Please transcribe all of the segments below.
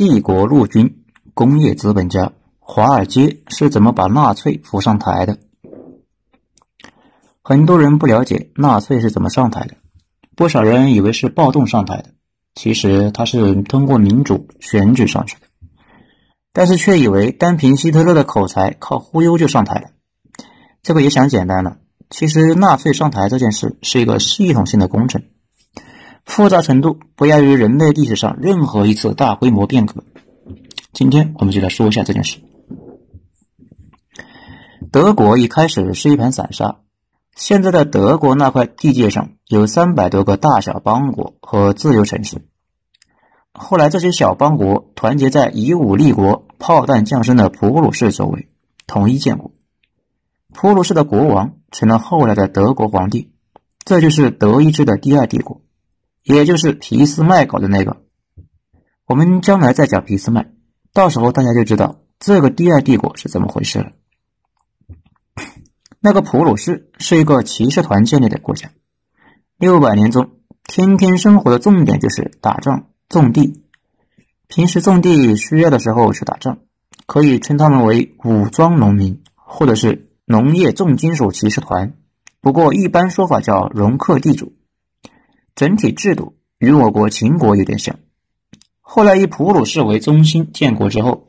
帝国陆军、工业资本家、华尔街是怎么把纳粹扶上台的。很多人不了解纳粹是怎么上台的，不少人以为是暴动上台的，其实他是通过民主选举上去的，但是却以为单凭希特勒的口才，靠忽悠就上台了。这个也想简单了，其实纳粹上台这件事是一个系统性的工程。复杂程度不亚于人类历史上任何一次大规模变革。今天我们就来说一下这件事。德国一开始是一盘散沙，现在的德国那块地界上有三百多个大小邦国和自由城市。后来这些小邦国团结在以武立国、炮弹降生的普鲁士周围，统一建国。普鲁士的国王成了后来的德国皇帝，这就是德意志的第二帝国。也就是俾斯麦搞的那个，我们将来再讲俾斯麦，到时候大家就知道这个第二帝国是怎么回事了。那个普鲁士是一个骑士团建立的国家，六百年中天天生活的重点就是打仗种地，平时种地需要的时候去打仗，可以称他们为武装农民或者是农业重金属骑士团，不过一般说法叫容克地主。整体制度与我国秦国有点像。后来以普鲁士为中心建国之后，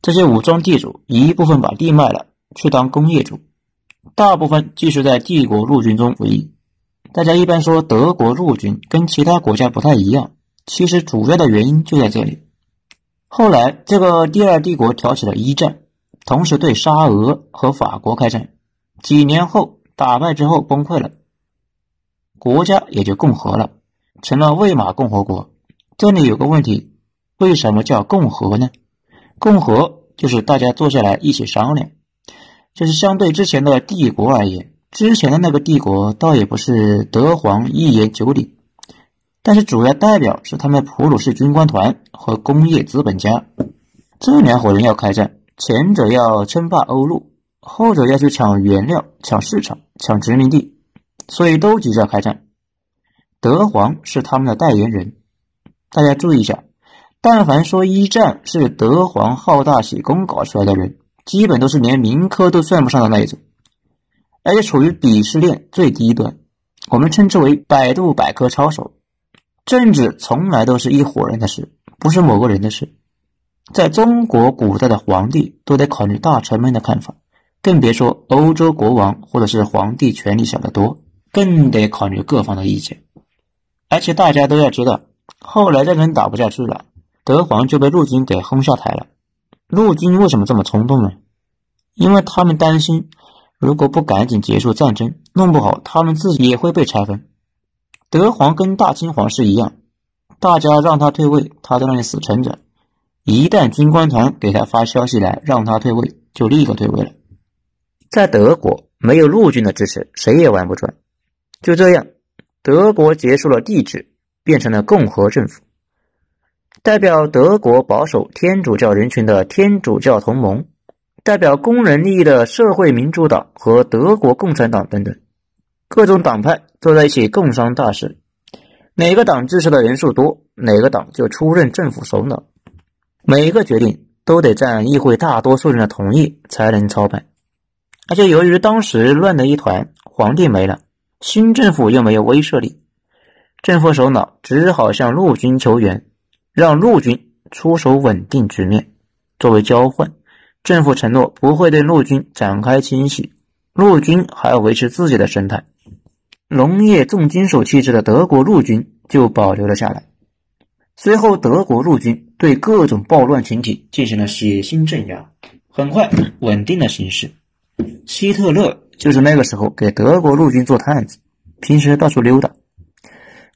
这些武装地主一部分把地卖了去当工业主，大部分继续在帝国陆军中服役。大家一般说德国陆军跟其他国家不太一样，其实主要的原因就在这里。后来这个第二帝国挑起了一战，同时对沙俄和法国开战，几年后打败之后崩溃了。国家也就共和了，成了魏玛共和国。这里有个问题，为什么叫共和呢？共和就是大家坐下来一起商量，就是相对之前的帝国而言，之前的那个帝国倒也不是德皇一言九鼎，但是主要代表是他们普鲁士军官团和工业资本家这两伙人要开战，前者要称霸欧陆，后者要去抢原料、抢市场、抢殖民地。所以都急着开战，德皇是他们的代言人。大家注意一下，但凡说一战是德皇好大喜功搞出来的人，基本都是连民科都算不上的那一种，而且处于鄙视链最低端。我们称之为百度百科抄手。政治从来都是一伙人的事，不是某个人的事。在中国古代的皇帝都得考虑大臣们的看法，更别说欧洲国王或者是皇帝权力小得多。更得考虑各方的意见，而且大家都要知道，后来战争打不下去了，德皇就被陆军给轰下台了。陆军为什么这么冲动呢？因为他们担心，如果不赶紧结束战争，弄不好他们自己也会被拆分。德皇跟大清皇室一样，大家让他退位，他在那里死撑着。一旦军官团给他发消息来让他退位，就立刻退位了。在德国，没有陆军的支持，谁也玩不转。就这样，德国结束了帝制，变成了共和政府。代表德国保守天主教人群的天主教同盟，代表工人利益的社会民主党和德国共产党等等，各种党派坐在一起共商大事。哪个党支持的人数多，哪个党就出任政府首脑。每一个决定都得占议会大多数人的同意才能操办。而且由于当时乱的一团，皇帝没了。新政府又没有威慑力，政府首脑只好向陆军求援，让陆军出手稳定局面。作为交换，政府承诺不会对陆军展开清洗，陆军还要维持自己的生态。农业重金属气质的德国陆军就保留了下来。随后，德国陆军对各种暴乱群体进行了血腥镇压，很快稳定了形势。希特勒。就是那个时候给德国陆军做探子，平时到处溜达，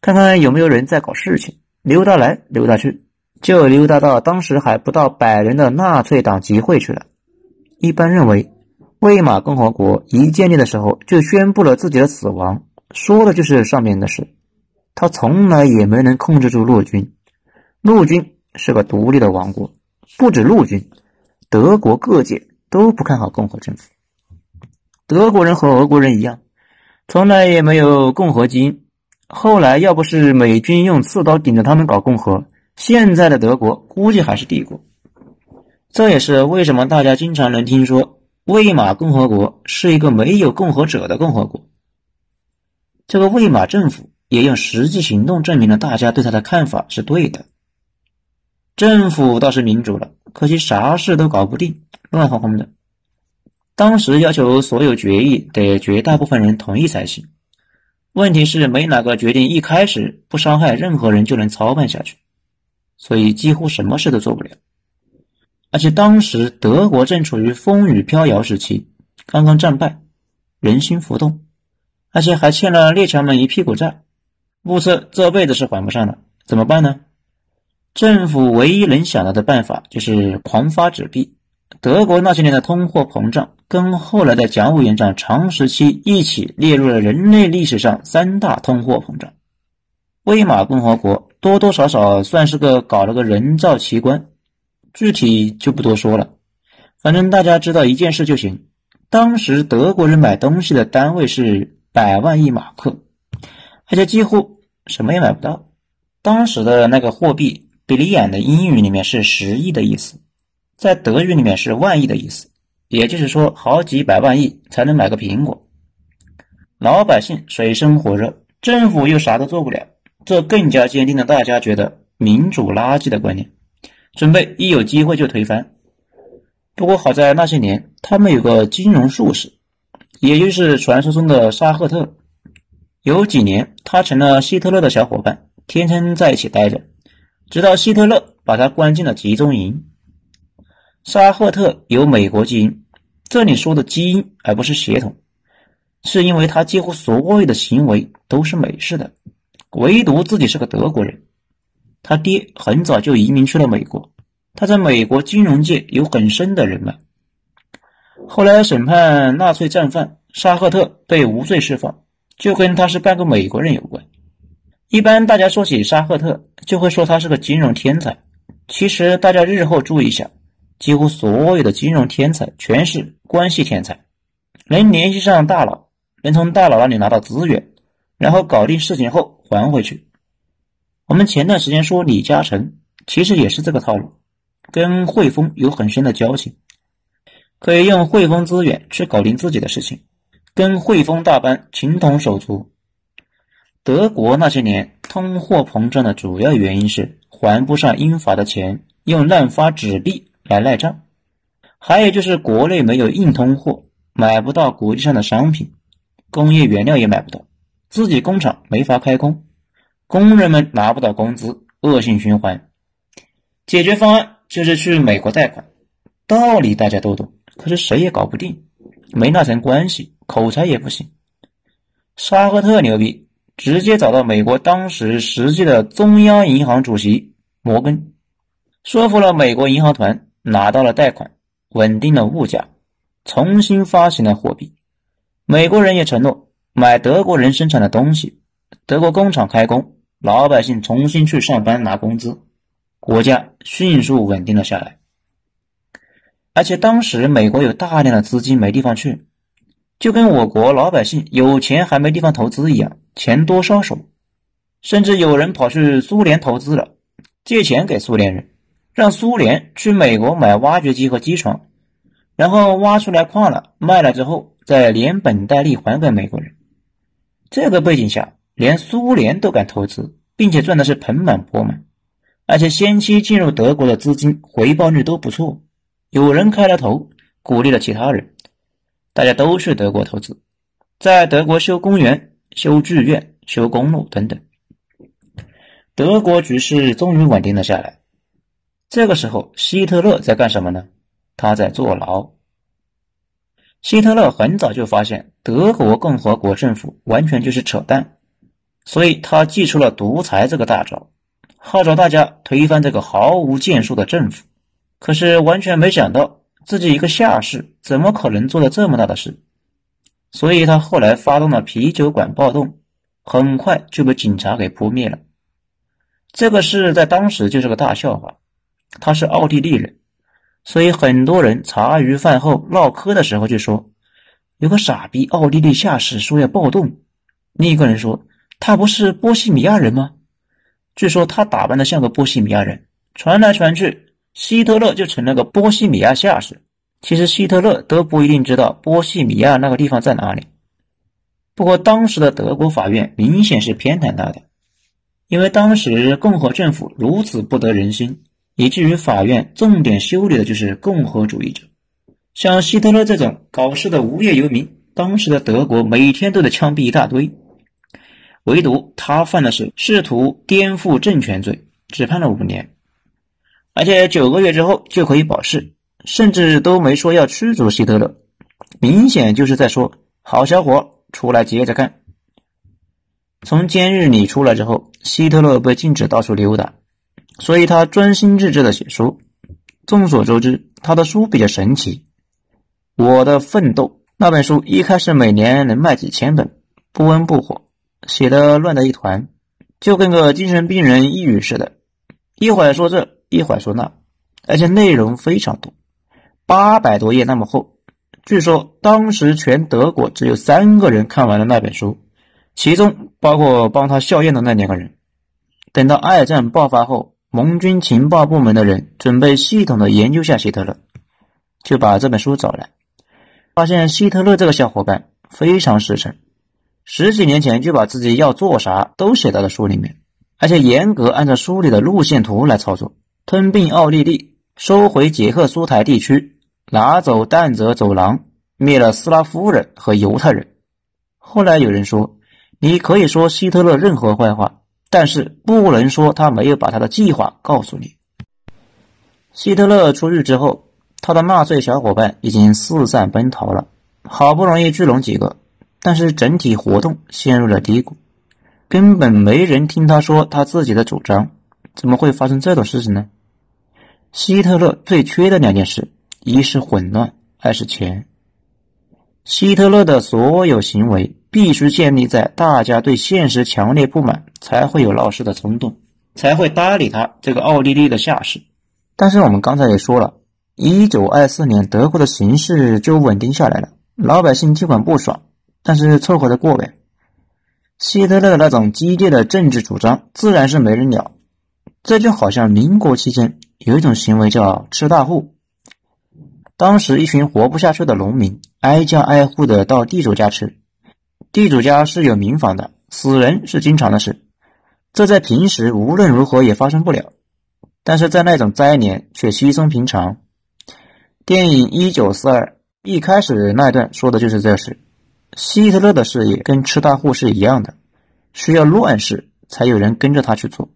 看看有没有人在搞事情，溜达来溜达去，就溜达到当时还不到百人的纳粹党集会去了。一般认为，魏玛共和国一建立的时候就宣布了自己的死亡，说的就是上面的事。他从来也没能控制住陆军，陆军是个独立的王国，不止陆军，德国各界都不看好共和政府。德国人和俄国人一样，从来也没有共和基因。后来要不是美军用刺刀顶着他们搞共和，现在的德国估计还是帝国。这也是为什么大家经常能听说魏玛共和国是一个没有共和者的共和国。这个魏玛政府也用实际行动证明了大家对他的看法是对的。政府倒是民主了，可惜啥事都搞不定，乱哄哄的。当时要求所有决议得绝大部分人同意才行。问题是没哪个决定一开始不伤害任何人就能操办下去，所以几乎什么事都做不了。而且当时德国正处于风雨飘摇时期，刚刚战败，人心浮动，而且还欠了列强们一屁股债，目测这辈子是还不上了。怎么办呢？政府唯一能想到的办法就是狂发纸币。德国那些年的通货膨胀，跟后来的甲午炎战长时期一起列入了人类历史上三大通货膨胀。威玛共和国多多少少算是个搞了个人造奇观，具体就不多说了。反正大家知道一件事就行：当时德国人买东西的单位是百万亿马克，而且几乎什么也买不到。当时的那个货币比利亚的英语里面是十亿的意思。在德语里面是万亿的意思，也就是说好几百万亿才能买个苹果。老百姓水深火热，政府又啥都做不了，这更加坚定了大家觉得民主垃圾的观念，准备一有机会就推翻。不过好在那些年他们有个金融术士，也就是传说中的沙赫特，有几年他成了希特勒的小伙伴，天天在一起待着，直到希特勒把他关进了集中营。沙赫特有美国基因，这里说的基因而不是血统，是因为他几乎所有的行为都是美式的，唯独自己是个德国人。他爹很早就移民去了美国，他在美国金融界有很深的人脉。后来审判纳粹战犯，沙赫特被无罪释放，就跟他是半个美国人有关。一般大家说起沙赫特，就会说他是个金融天才。其实大家日后注意一下。几乎所有的金融天才全是关系天才，能联系上大佬，能从大佬那里拿到资源，然后搞定事情后还回去。我们前段时间说李嘉诚，其实也是这个套路，跟汇丰有很深的交情，可以用汇丰资源去搞定自己的事情，跟汇丰大班情同手足。德国那些年通货膨胀的主要原因是还不上英法的钱，用滥发纸币。来赖账，还有就是国内没有硬通货，买不到国际上的商品，工业原料也买不到，自己工厂没法开工，工人们拿不到工资，恶性循环。解决方案就是去美国贷款，道理大家都懂，可是谁也搞不定，没那层关系，口才也不行。沙赫特牛逼，直接找到美国当时实际的中央银行主席摩根，说服了美国银行团。拿到了贷款，稳定了物价，重新发行了货币。美国人也承诺买德国人生产的东西，德国工厂开工，老百姓重新去上班拿工资，国家迅速稳定了下来。而且当时美国有大量的资金没地方去，就跟我国老百姓有钱还没地方投资一样，钱多烧手，甚至有人跑去苏联投资了，借钱给苏联人。让苏联去美国买挖掘机和机床，然后挖出来矿了卖了之后，再连本带利还给美国人。这个背景下，连苏联都敢投资，并且赚的是盆满钵满，而且先期进入德国的资金回报率都不错。有人开了头，鼓励了其他人，大家都去德国投资，在德国修公园、修剧院、修公路等等。德国局势终于稳定了下来。这个时候，希特勒在干什么呢？他在坐牢。希特勒很早就发现德国共和国政府完全就是扯淡，所以他祭出了独裁这个大招，号召大家推翻这个毫无建树的政府。可是完全没想到自己一个下士怎么可能做的这么大的事，所以他后来发动了啤酒馆暴动，很快就被警察给扑灭了。这个事在当时就是个大笑话。他是奥地利人，所以很多人茶余饭后唠嗑的时候就说：“有个傻逼奥地利下士说要暴动。”另一个人说：“他不是波西米亚人吗？”据说他打扮的像个波西米亚人，传来传去，希特勒就成了个波西米亚下士。其实希特勒都不一定知道波西米亚那个地方在哪里。不过当时的德国法院明显是偏袒他的，因为当时共和政府如此不得人心，以至于法院重点修理的就是共和主义者。像希特勒这种搞事的无业游民，当时的德国每天都得枪毙一大堆，唯独他犯的是试图颠覆政权罪，只判了五年，而且九个月之后就可以保释。甚至都没说要驱逐希特勒，明显就是在说：“好小伙，出来接着干。”从监狱里出来之后，希特勒被禁止到处溜达，所以他专心致志的写书。众所周知，他的书比较神奇，《我的奋斗》那本书一开始每年能卖几千本，不温不火，写的乱的一团，就跟个精神病人抑郁似的，一会儿说这，一会儿说那，而且内容非常多。八百多页那么厚，据说当时全德国只有三个人看完了那本书，其中包括帮他校验的那两个人。等到二战爆发后，盟军情报部门的人准备系统的研究下希特勒，就把这本书找来，发现希特勒这个小伙伴非常实诚，十几年前就把自己要做啥都写到了书里面，而且严格按照书里的路线图来操作，吞并奥地利。收回捷克苏台地区，拿走但泽走廊，灭了斯拉夫人和犹太人。后来有人说，你可以说希特勒任何坏话，但是不能说他没有把他的计划告诉你。希特勒出狱之后，他的纳粹小伙伴已经四散奔逃了，好不容易聚拢几个，但是整体活动陷入了低谷，根本没人听他说他自己的主张。怎么会发生这种事情呢？希特勒最缺的两件事，一是混乱，二是钱。希特勒的所有行为必须建立在大家对现实强烈不满，才会有闹事的冲动，才会搭理他这个奥地利的下士。但是我们刚才也说了，一九二四年德国的形势就稳定下来了，老百姓尽管不爽，但是凑合着过呗。希特勒那种激烈的政治主张，自然是没人鸟。这就好像民国期间。有一种行为叫吃大户。当时一群活不下去的农民挨家挨户的到地主家吃，地主家是有民房的，死人是经常的事，这在平时无论如何也发生不了，但是在那种灾年却稀松平常。电影《一九四二》一开始那段说的就是这事。希特勒的事业跟吃大户是一样的，需要乱世才有人跟着他去做。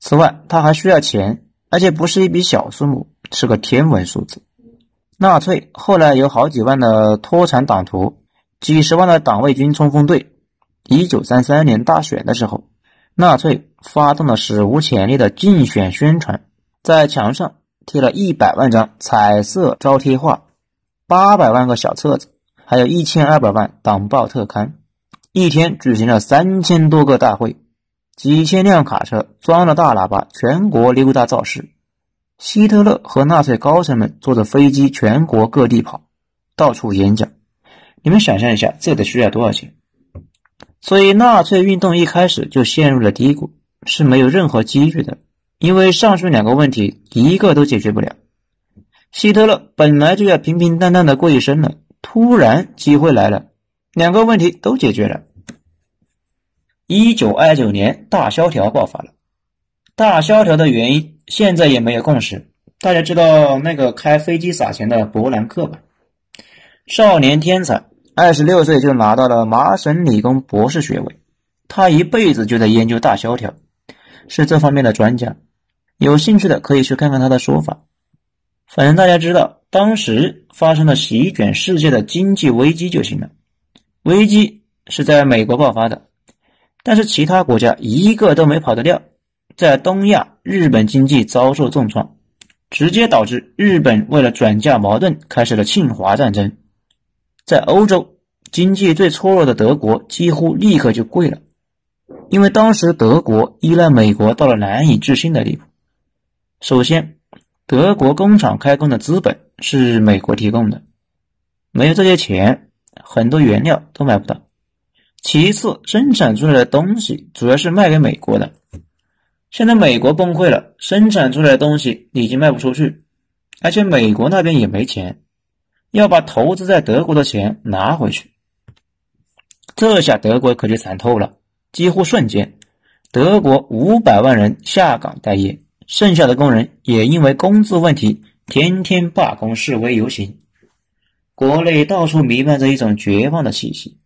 此外，他还需要钱，而且不是一笔小数目，是个天文数字。纳粹后来有好几万的脱产党徒，几十万的党卫军冲锋队。一九三三年大选的时候，纳粹发动了史无前例的竞选宣传，在墙上贴了一百万张彩色招贴画，八百万个小册子，还有一千二百万党报特刊，一天举行了三千多个大会。几千辆卡车装了大喇叭，全国溜达造势。希特勒和纳粹高层们坐着飞机全国各地跑，到处演讲。你们想象一下，这得需要多少钱？所以，纳粹运动一开始就陷入了低谷，是没有任何机遇的。因为上述两个问题一个都解决不了。希特勒本来就要平平淡淡的过一生了，突然机会来了，两个问题都解决了。一九二九年，大萧条爆发了。大萧条的原因现在也没有共识。大家知道那个开飞机撒钱的伯南克吧？少年天才，二十六岁就拿到了麻省理工博士学位。他一辈子就在研究大萧条，是这方面的专家。有兴趣的可以去看看他的说法。反正大家知道，当时发生了席卷世界的经济危机就行了。危机是在美国爆发的。但是其他国家一个都没跑得掉，在东亚，日本经济遭受重创，直接导致日本为了转嫁矛盾开始了侵华战争。在欧洲，经济最脆弱的德国几乎立刻就跪了，因为当时德国依赖美国到了难以置信的地步。首先，德国工厂开工的资本是美国提供的，没有这些钱，很多原料都买不到。其次，生产出来的东西主要是卖给美国的。现在美国崩溃了，生产出来的东西已经卖不出去，而且美国那边也没钱，要把投资在德国的钱拿回去。这下德国可就惨透了，几乎瞬间，德国五百万人下岗待业，剩下的工人也因为工资问题，天天罢工示威游行。国内到处弥漫着一种绝望的气息。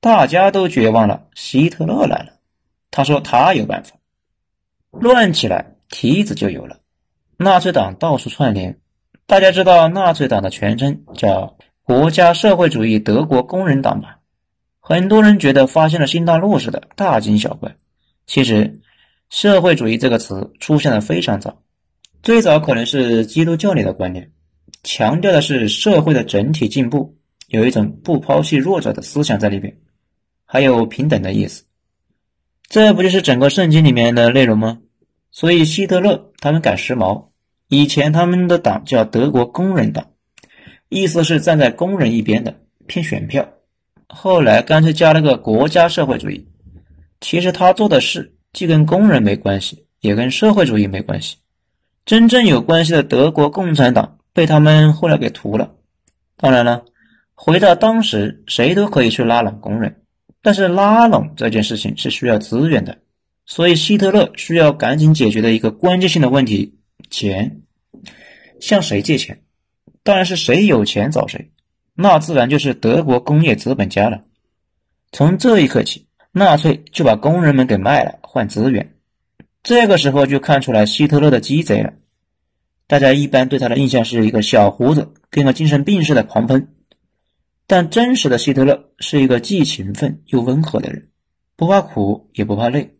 大家都绝望了，希特勒来了。他说他有办法，乱起来梯子就有了。纳粹党到处串联，大家知道纳粹党的全称叫国家社会主义德国工人党吧？很多人觉得发现了新大陆似的，大惊小怪。其实，社会主义这个词出现的非常早，最早可能是基督教里的观念，强调的是社会的整体进步，有一种不抛弃弱者的思想在里边。还有平等的意思，这不就是整个圣经里面的内容吗？所以希特勒他们赶时髦，以前他们的党叫德国工人党，意思是站在工人一边的，骗选票。后来干脆加了个国家社会主义，其实他做的事既跟工人没关系，也跟社会主义没关系。真正有关系的德国共产党被他们后来给屠了。当然了，回到当时，谁都可以去拉拢工人。但是拉拢这件事情是需要资源的，所以希特勒需要赶紧解决的一个关键性的问题：钱。向谁借钱？当然是谁有钱找谁，那自然就是德国工业资本家了。从这一刻起，纳粹就把工人们给卖了换资源。这个时候就看出来希特勒的鸡贼了。大家一般对他的印象是一个小胡子，跟个精神病似的狂喷。但真实的希特勒是一个既勤奋又温和的人，不怕苦也不怕累。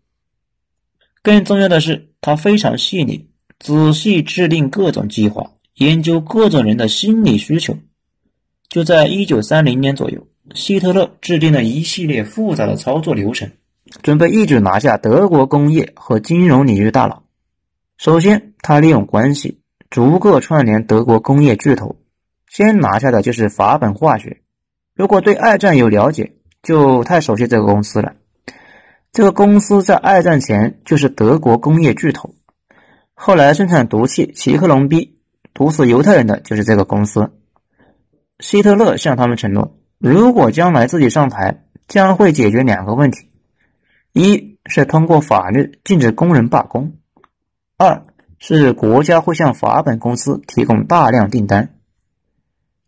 更重要的是，他非常细腻，仔细制定各种计划，研究各种人的心理需求。就在一九三零年左右，希特勒制定了一系列复杂的操作流程，准备一举拿下德国工业和金融领域大佬。首先，他利用关系逐个串联德国工业巨头，先拿下的就是法本化学。如果对二战有了解，就太熟悉这个公司了。这个公司在二战前就是德国工业巨头，后来生产毒气齐克隆 B 毒死犹太人的就是这个公司。希特勒向他们承诺，如果将来自己上台，将会解决两个问题：一是通过法律禁止工人罢工；二是国家会向法本公司提供大量订单。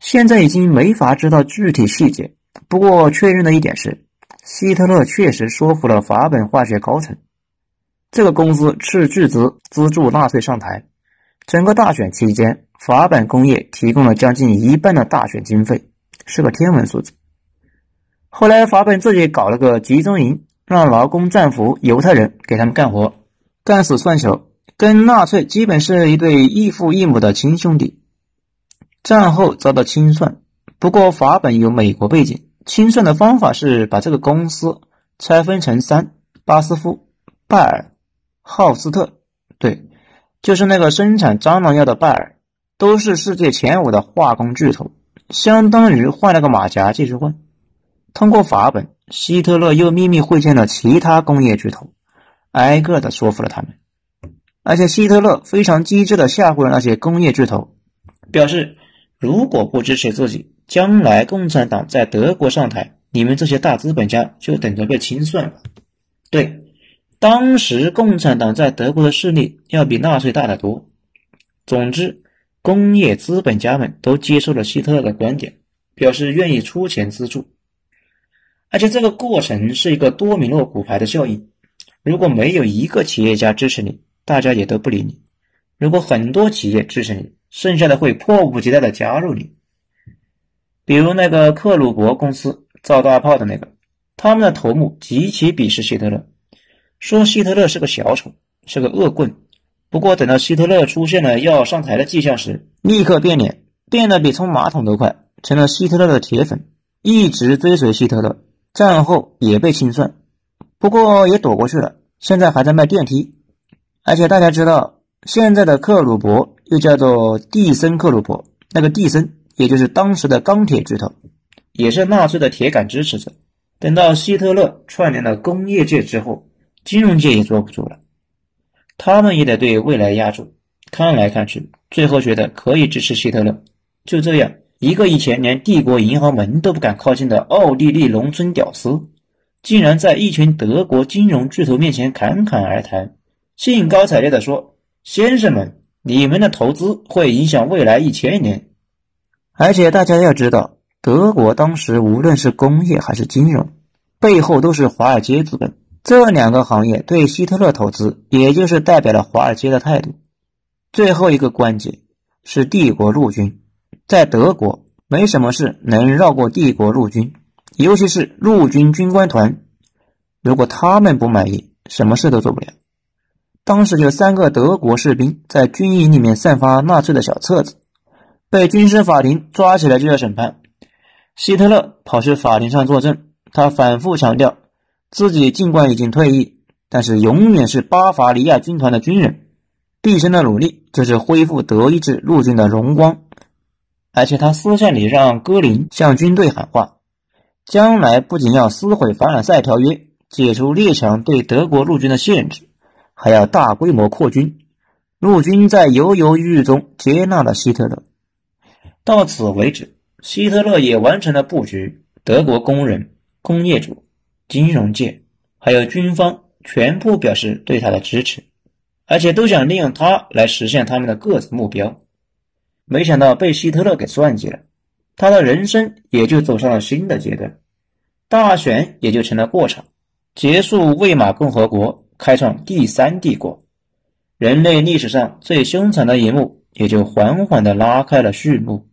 现在已经没法知道具体细节，不过确认的一点是，希特勒确实说服了法本化学高层，这个公司斥巨资资助纳粹上台。整个大选期间，法本工业提供了将近一半的大选经费，是个天文数字。后来法本自己搞了个集中营，让劳工战俘犹太人给他们干活，干死算球，跟纳粹基本是一对异父异母的亲兄弟。战后遭到清算，不过法本有美国背景，清算的方法是把这个公司拆分成三：巴斯夫、拜尔、浩斯特，对，就是那个生产蟑螂药的拜尔，都是世界前五的化工巨头，相当于换了个马甲继续混。通过法本，希特勒又秘密会见了其他工业巨头，挨个的说服了他们，而且希特勒非常机智的吓唬了那些工业巨头，表示。如果不支持自己，将来共产党在德国上台，你们这些大资本家就等着被清算了。对，当时共产党在德国的势力要比纳粹大得多。总之，工业资本家们都接受了希特勒的观点，表示愿意出钱资助。而且这个过程是一个多米诺骨牌的效应，如果没有一个企业家支持你，大家也都不理你；如果很多企业支持你，剩下的会迫不及待的加入你，比如那个克鲁伯公司造大炮的那个，他们的头目极其鄙视希特勒，说希特勒是个小丑，是个恶棍。不过等到希特勒出现了要上台的迹象时，立刻变脸，变得比冲马桶都快，成了希特勒的铁粉，一直追随希特勒。战后也被清算，不过也躲过去了，现在还在卖电梯。而且大家知道，现在的克鲁伯。又叫做蒂森克鲁伯，那个蒂森，也就是当时的钢铁巨头，也是纳粹的铁杆支持者。等到希特勒串联了工业界之后，金融界也坐不住了，他们也得对未来压住。看来看去，最后觉得可以支持希特勒。就这样，一个以前连帝国银行门都不敢靠近的奥地利农村屌丝，竟然在一群德国金融巨头面前侃侃而谈，兴高采烈地说：“先生们，你们的投资会影响未来一千年。”而且大家要知道，德国当时无论是工业还是金融，背后都是华尔街资本，这两个行业对希特勒投资，也就是代表了华尔街的态度。最后一个关节是帝国陆军，在德国没什么事能绕过帝国陆军，尤其是陆军军官团，如果他们不满意，什么事都做不了。当时有三个德国士兵在军营里面散发纳粹的小册子，被军事法庭抓起来就要审判。希特勒跑去法庭上作证，他反复强调自己尽管已经退役，但是永远是巴伐利亚军团的军人。毕生的努力就是恢复德意志陆军的荣光，而且他私下里让戈林向军队喊话：将来不仅要撕毁凡尔赛条约，解除列强对德国陆军的限制，还要大规模扩军。陆军在犹犹豫豫中接纳了希特勒。到此为止，希特勒也完成了布局。德国工人、工业主、金融界还有军方全部表示对他的支持。而且都想利用他来实现他们的各自目标，没想到被希特勒给算计了，他的人生也就走上了新的阶段，大选也就成了过场，结束魏玛共和国，开创第三帝国，人类历史上最凶残的一幕也就缓缓的拉开了序幕。